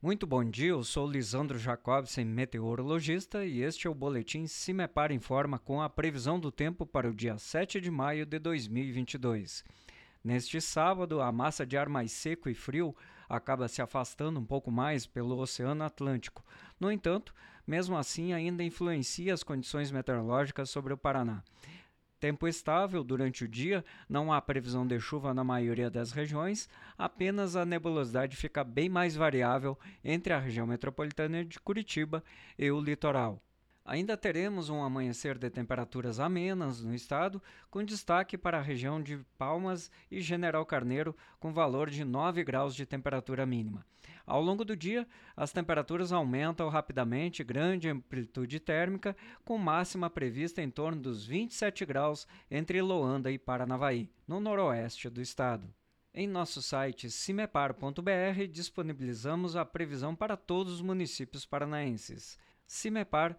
Muito bom dia, eu sou Lisandro Jacobsen, meteorologista, e este é o boletim Cimepar Informa com a previsão do tempo para o dia 7 de maio de 2022. Neste sábado, a massa de ar mais seco e frio acaba se afastando um pouco mais pelo Oceano Atlântico. No entanto, mesmo assim, ainda influencia as condições meteorológicas sobre o Paraná. Tempo estável durante o dia, não há previsão de chuva na maioria das regiões, apenas a nebulosidade fica bem mais variável entre a região metropolitana de Curitiba e o litoral. Ainda teremos um amanhecer de temperaturas amenas no estado, com destaque para a região de Palmas e General Carneiro, com valor de 9 graus de temperatura mínima. Ao longo do dia, as temperaturas aumentam rapidamente, grande amplitude térmica, com máxima prevista em torno dos 27 graus entre Loanda e Paranavaí, no noroeste do estado. Em nosso site cimepar.br disponibilizamos a previsão para todos os municípios paranaenses. Cimepar